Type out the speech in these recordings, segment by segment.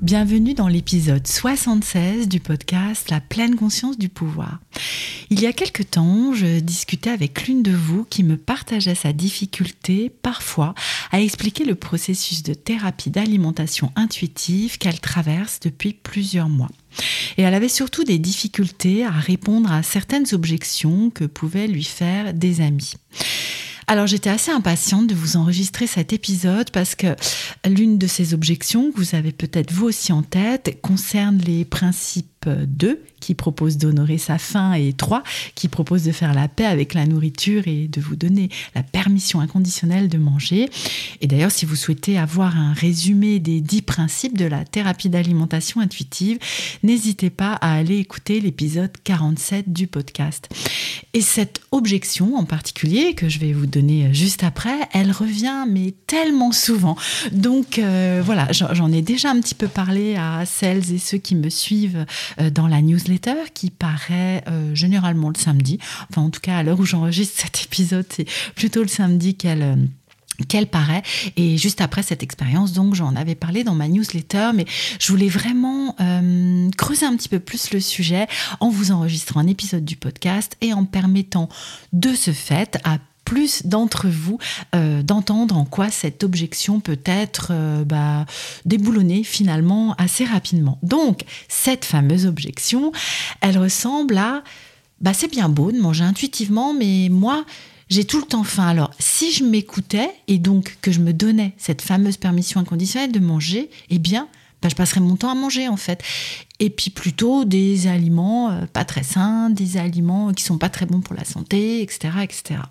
Bienvenue dans l'épisode 76 du podcast La pleine conscience du pouvoir. Il y a quelque temps, je discutais avec l'une de vous qui me partageait sa difficulté parfois à expliquer le processus de thérapie d'alimentation intuitive qu'elle traverse depuis plusieurs mois. Et elle avait surtout des difficultés à répondre à certaines objections que pouvaient lui faire des amis. Alors j'étais assez impatiente de vous enregistrer cet épisode parce que l'une de ces objections que vous avez peut-être vous aussi en tête concerne les principes 2 qui propose d'honorer sa faim et 3 qui propose de faire la paix avec la nourriture et de vous donner la permission inconditionnelle de manger. Et d'ailleurs, si vous souhaitez avoir un résumé des 10 principes de la thérapie d'alimentation intuitive, n'hésitez pas à aller écouter l'épisode 47 du podcast. Et cette objection en particulier, que je vais vous donner juste après, elle revient mais tellement souvent. Donc euh, voilà, j'en ai déjà un petit peu parlé à celles et ceux qui me suivent euh, dans la newsletter qui paraît euh, généralement le samedi. Enfin, en tout cas, à l'heure où j'enregistre cet épisode, c'est plutôt le samedi qu'elle euh, qu'elle paraît. Et juste après cette expérience, donc j'en avais parlé dans ma newsletter, mais je voulais vraiment creuser un petit peu plus le sujet en vous enregistrant un épisode du podcast et en permettant de ce fait à plus d'entre vous euh, d'entendre en quoi cette objection peut être euh, bah, déboulonnée finalement assez rapidement. Donc, cette fameuse objection, elle ressemble à bah, c'est bien beau de manger intuitivement, mais moi, j'ai tout le temps faim. Alors, si je m'écoutais et donc que je me donnais cette fameuse permission inconditionnelle de manger, eh bien, bah, je passerais mon temps à manger en fait. Et puis plutôt des aliments euh, pas très sains, des aliments qui sont pas très bons pour la santé, etc., etc.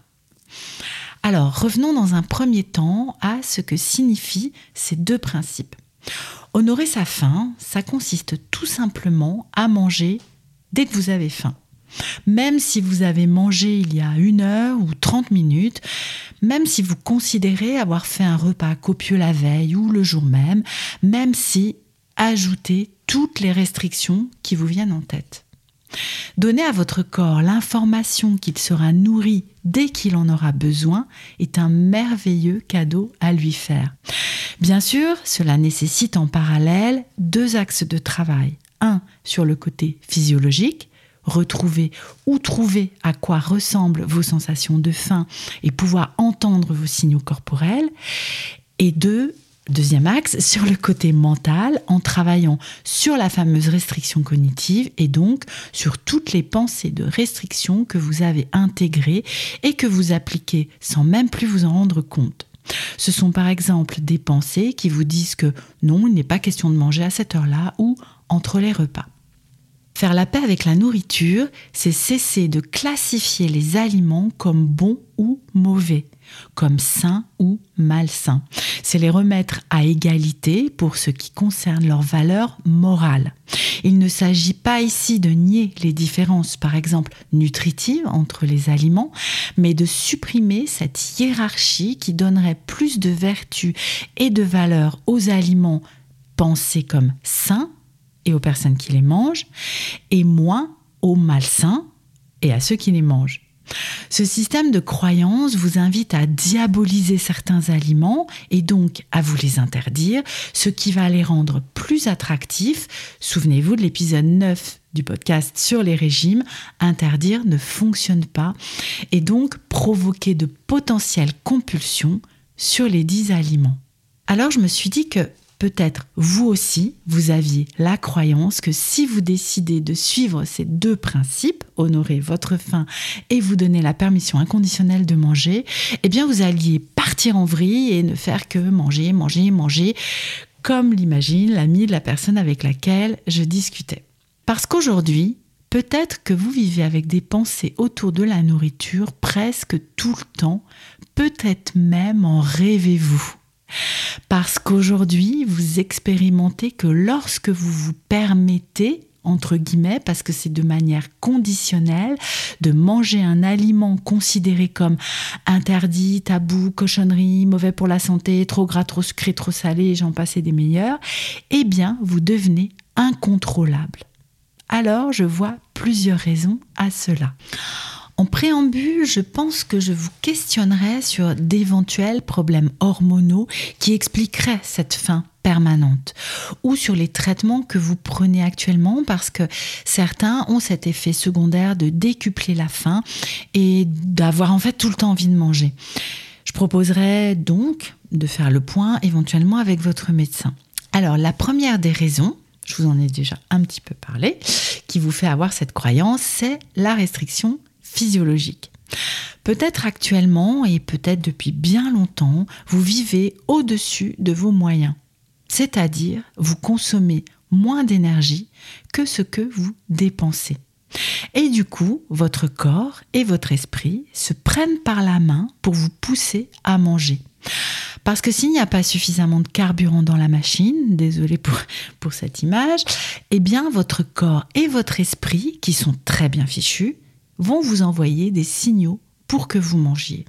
Alors, revenons dans un premier temps à ce que signifient ces deux principes. Honorer sa faim, ça consiste tout simplement à manger dès que vous avez faim. Même si vous avez mangé il y a une heure ou 30 minutes, même si vous considérez avoir fait un repas copieux la veille ou le jour même, même si ajoutez toutes les restrictions qui vous viennent en tête. Donner à votre corps l'information qu'il sera nourri dès qu'il en aura besoin est un merveilleux cadeau à lui faire. Bien sûr, cela nécessite en parallèle deux axes de travail. Un sur le côté physiologique, retrouver ou trouver à quoi ressemblent vos sensations de faim et pouvoir entendre vos signaux corporels. Et deux, Deuxième axe, sur le côté mental, en travaillant sur la fameuse restriction cognitive et donc sur toutes les pensées de restriction que vous avez intégrées et que vous appliquez sans même plus vous en rendre compte. Ce sont par exemple des pensées qui vous disent que non, il n'est pas question de manger à cette heure-là ou entre les repas. Faire la paix avec la nourriture, c'est cesser de classifier les aliments comme bons ou mauvais comme sain ou malsain. C'est les remettre à égalité pour ce qui concerne leur valeur morale. Il ne s'agit pas ici de nier les différences, par exemple, nutritives entre les aliments, mais de supprimer cette hiérarchie qui donnerait plus de vertu et de valeur aux aliments pensés comme sains et aux personnes qui les mangent, et moins aux malsains et à ceux qui les mangent. Ce système de croyance vous invite à diaboliser certains aliments et donc à vous les interdire, ce qui va les rendre plus attractifs. Souvenez-vous de l'épisode 9 du podcast sur les régimes, interdire ne fonctionne pas et donc provoquer de potentielles compulsions sur les 10 aliments. Alors je me suis dit que Peut-être vous aussi, vous aviez la croyance que si vous décidez de suivre ces deux principes, honorer votre faim et vous donner la permission inconditionnelle de manger, eh bien vous alliez partir en vrille et ne faire que manger, manger, manger, comme l'imagine l'ami de la personne avec laquelle je discutais. Parce qu'aujourd'hui, peut-être que vous vivez avec des pensées autour de la nourriture presque tout le temps, peut-être même en rêvez-vous. Parce qu'aujourd'hui, vous expérimentez que lorsque vous vous permettez entre guillemets, parce que c'est de manière conditionnelle, de manger un aliment considéré comme interdit, tabou, cochonnerie, mauvais pour la santé, trop gras, trop sucré, trop salé, j'en passais des meilleurs, eh bien, vous devenez incontrôlable. Alors, je vois plusieurs raisons à cela. En préambule, je pense que je vous questionnerai sur d'éventuels problèmes hormonaux qui expliqueraient cette faim permanente ou sur les traitements que vous prenez actuellement parce que certains ont cet effet secondaire de décupler la faim et d'avoir en fait tout le temps envie de manger. Je proposerai donc de faire le point éventuellement avec votre médecin. Alors la première des raisons, je vous en ai déjà un petit peu parlé, qui vous fait avoir cette croyance, c'est la restriction physiologique. Peut-être actuellement et peut-être depuis bien longtemps, vous vivez au-dessus de vos moyens. C'est-à-dire, vous consommez moins d'énergie que ce que vous dépensez. Et du coup, votre corps et votre esprit se prennent par la main pour vous pousser à manger. Parce que s'il n'y a pas suffisamment de carburant dans la machine, désolé pour, pour cette image, eh bien votre corps et votre esprit, qui sont très bien fichus, vont vous envoyer des signaux pour que vous mangiez.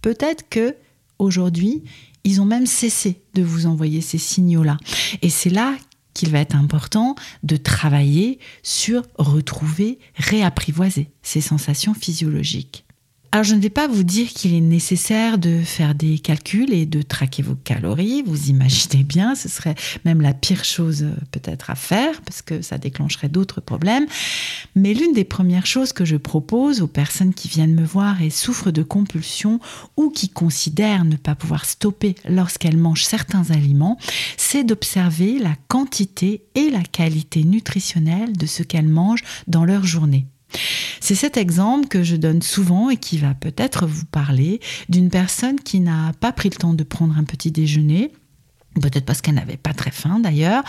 Peut-être que aujourd'hui, ils ont même cessé de vous envoyer ces signaux-là. Et c'est là qu'il va être important de travailler sur retrouver, réapprivoiser ces sensations physiologiques. Alors je ne vais pas vous dire qu'il est nécessaire de faire des calculs et de traquer vos calories, vous imaginez bien, ce serait même la pire chose euh, peut-être à faire parce que ça déclencherait d'autres problèmes. Mais l'une des premières choses que je propose aux personnes qui viennent me voir et souffrent de compulsions ou qui considèrent ne pas pouvoir stopper lorsqu'elles mangent certains aliments, c'est d'observer la quantité et la qualité nutritionnelle de ce qu'elles mangent dans leur journée. C'est cet exemple que je donne souvent et qui va peut-être vous parler d'une personne qui n'a pas pris le temps de prendre un petit déjeuner, peut-être parce qu'elle n'avait pas très faim d'ailleurs,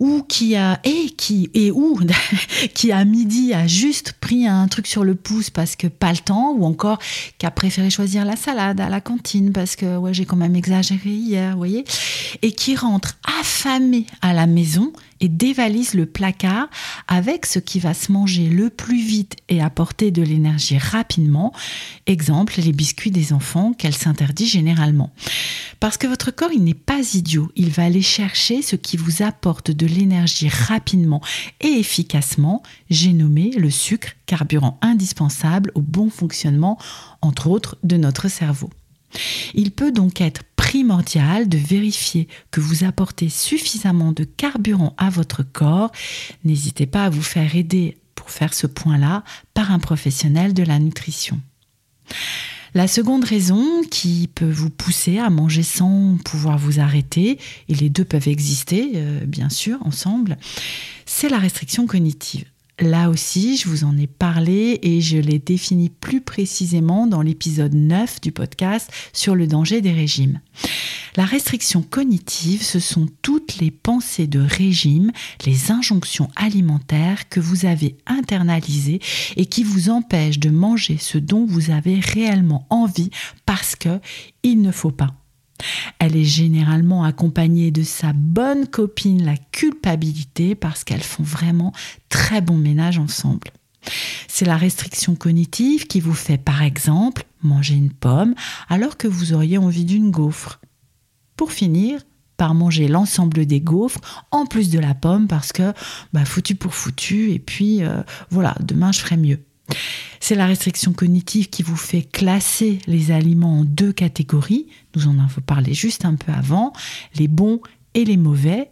ou qui a et qui et ou qui à midi a juste pris un truc sur le pouce parce que pas le temps ou encore qui a préféré choisir la salade à la cantine parce que ouais j'ai quand même exagéré hier, vous voyez, et qui rentre affamé à la maison et dévalise le placard avec ce qui va se manger le plus vite et apporter de l'énergie rapidement. Exemple, les biscuits des enfants qu'elle s'interdit généralement. Parce que votre corps, il n'est pas idiot. Il va aller chercher ce qui vous apporte de l'énergie rapidement et efficacement. J'ai nommé le sucre, carburant indispensable au bon fonctionnement, entre autres, de notre cerveau. Il peut donc être primordial de vérifier que vous apportez suffisamment de carburant à votre corps. N'hésitez pas à vous faire aider pour faire ce point-là par un professionnel de la nutrition. La seconde raison qui peut vous pousser à manger sans pouvoir vous arrêter, et les deux peuvent exister euh, bien sûr ensemble, c'est la restriction cognitive. Là aussi, je vous en ai parlé et je l'ai défini plus précisément dans l'épisode 9 du podcast sur le danger des régimes. La restriction cognitive, ce sont toutes les pensées de régime, les injonctions alimentaires que vous avez internalisées et qui vous empêchent de manger ce dont vous avez réellement envie parce que il ne faut pas. Elle est généralement accompagnée de sa bonne copine, la culpabilité, parce qu'elles font vraiment très bon ménage ensemble. C'est la restriction cognitive qui vous fait, par exemple, manger une pomme alors que vous auriez envie d'une gaufre. Pour finir, par manger l'ensemble des gaufres en plus de la pomme parce que bah, foutu pour foutu et puis euh, voilà, demain je ferai mieux. C'est la restriction cognitive qui vous fait classer les aliments en deux catégories. Nous en avons parlé juste un peu avant, les bons et les mauvais,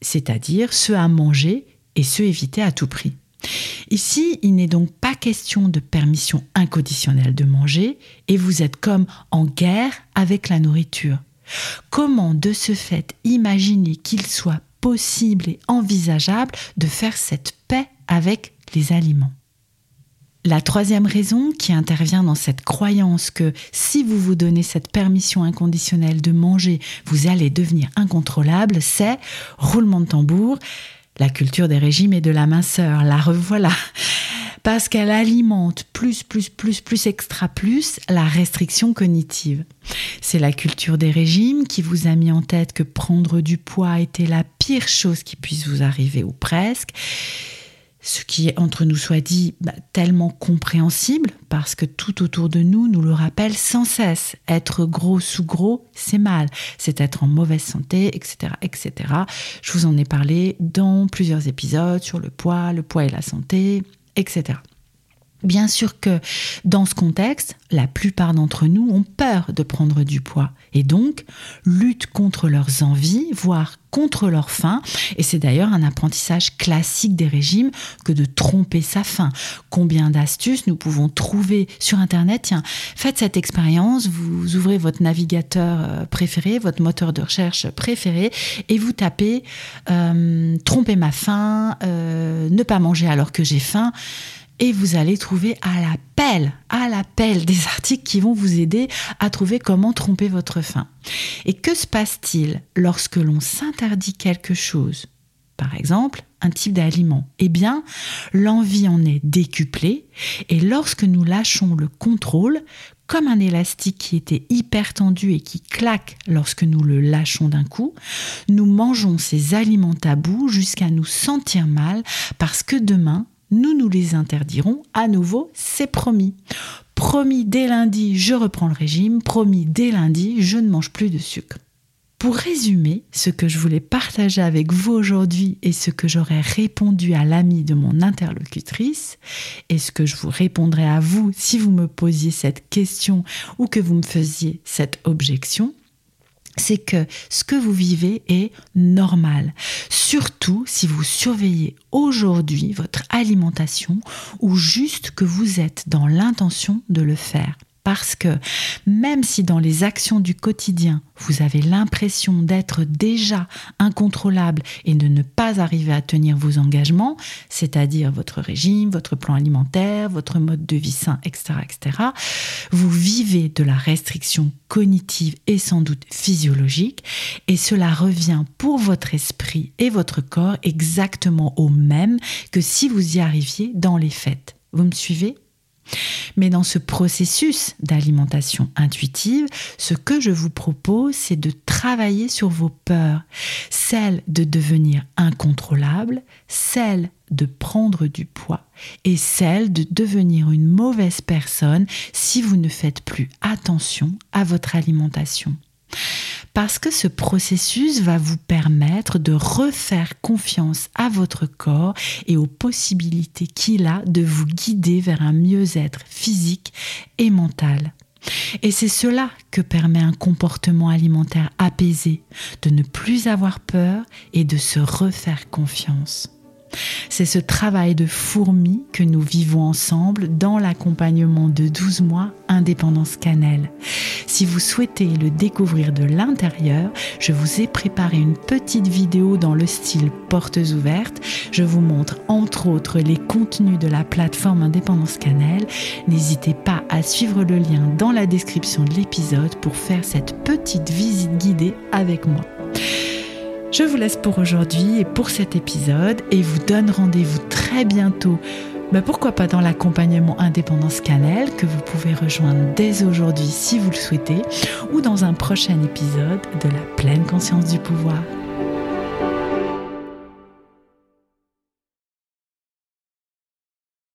c'est-à-dire ceux à manger et ceux éviter à tout prix. Ici, il n'est donc pas question de permission inconditionnelle de manger et vous êtes comme en guerre avec la nourriture. Comment de ce fait imaginer qu'il soit possible et envisageable de faire cette paix avec les aliments? La troisième raison qui intervient dans cette croyance que si vous vous donnez cette permission inconditionnelle de manger, vous allez devenir incontrôlable, c'est, roulement de tambour, la culture des régimes et de la minceur. La revoilà. Parce qu'elle alimente plus, plus, plus, plus, extra plus la restriction cognitive. C'est la culture des régimes qui vous a mis en tête que prendre du poids était la pire chose qui puisse vous arriver ou presque ce qui est entre nous soit dit bah, tellement compréhensible parce que tout autour de nous nous le rappelle sans cesse. Être gros sous gros, c'est mal, c'est être en mauvaise santé, etc., etc. Je vous en ai parlé dans plusieurs épisodes sur le poids, le poids et la santé, etc. Bien sûr que dans ce contexte, la plupart d'entre nous ont peur de prendre du poids et donc luttent contre leurs envies, voire contre leur faim. Et c'est d'ailleurs un apprentissage classique des régimes que de tromper sa faim. Combien d'astuces nous pouvons trouver sur Internet? Tiens, faites cette expérience, vous ouvrez votre navigateur euh, préféré, votre moteur de recherche préféré, et vous tapez euh, tromper ma faim, euh, ne pas manger alors que j'ai faim et vous allez trouver à la pelle, à la des articles qui vont vous aider à trouver comment tromper votre faim. Et que se passe-t-il lorsque l'on s'interdit quelque chose? Par exemple, un type d'aliment, eh bien, l'envie en est décuplée et lorsque nous lâchons le contrôle, comme un élastique qui était hyper tendu et qui claque lorsque nous le lâchons d'un coup, nous mangeons ces aliments tabous jusqu'à nous sentir mal parce que demain, nous nous les interdirons à nouveau, c'est promis. Promis dès lundi, je reprends le régime, promis dès lundi, je ne mange plus de sucre. Pour résumer, ce que je voulais partager avec vous aujourd'hui et ce que j'aurais répondu à l'ami de mon interlocutrice, et ce que je vous répondrai à vous si vous me posiez cette question ou que vous me faisiez cette objection, c'est que ce que vous vivez est normal. Surtout si vous surveillez aujourd'hui votre alimentation ou juste que vous êtes dans l'intention de le faire. Parce que même si dans les actions du quotidien, vous avez l'impression d'être déjà incontrôlable et de ne pas arriver à tenir vos engagements, c'est-à-dire votre régime, votre plan alimentaire, votre mode de vie sain, etc., etc., vous vivez de la restriction cognitive et sans doute physiologique, et cela revient pour votre esprit et votre corps exactement au même que si vous y arriviez dans les fêtes. Vous me suivez? Mais dans ce processus d'alimentation intuitive, ce que je vous propose, c'est de travailler sur vos peurs, celles de devenir incontrôlable, celles de prendre du poids et celles de devenir une mauvaise personne si vous ne faites plus attention à votre alimentation parce que ce processus va vous permettre de refaire confiance à votre corps et aux possibilités qu'il a de vous guider vers un mieux-être physique et mental. Et c'est cela que permet un comportement alimentaire apaisé, de ne plus avoir peur et de se refaire confiance. C'est ce travail de fourmi que nous vivons ensemble dans l'accompagnement de 12 mois Indépendance Cannelle. Si vous souhaitez le découvrir de l'intérieur, je vous ai préparé une petite vidéo dans le style portes ouvertes. Je vous montre entre autres les contenus de la plateforme Indépendance Cannelle. N'hésitez pas à suivre le lien dans la description de l'épisode pour faire cette petite visite guidée avec moi. Je vous laisse pour aujourd'hui et pour cet épisode et vous donne rendez-vous très bientôt. Bah pourquoi pas dans l'accompagnement Indépendance Cannelle que vous pouvez rejoindre dès aujourd'hui si vous le souhaitez ou dans un prochain épisode de la pleine conscience du pouvoir.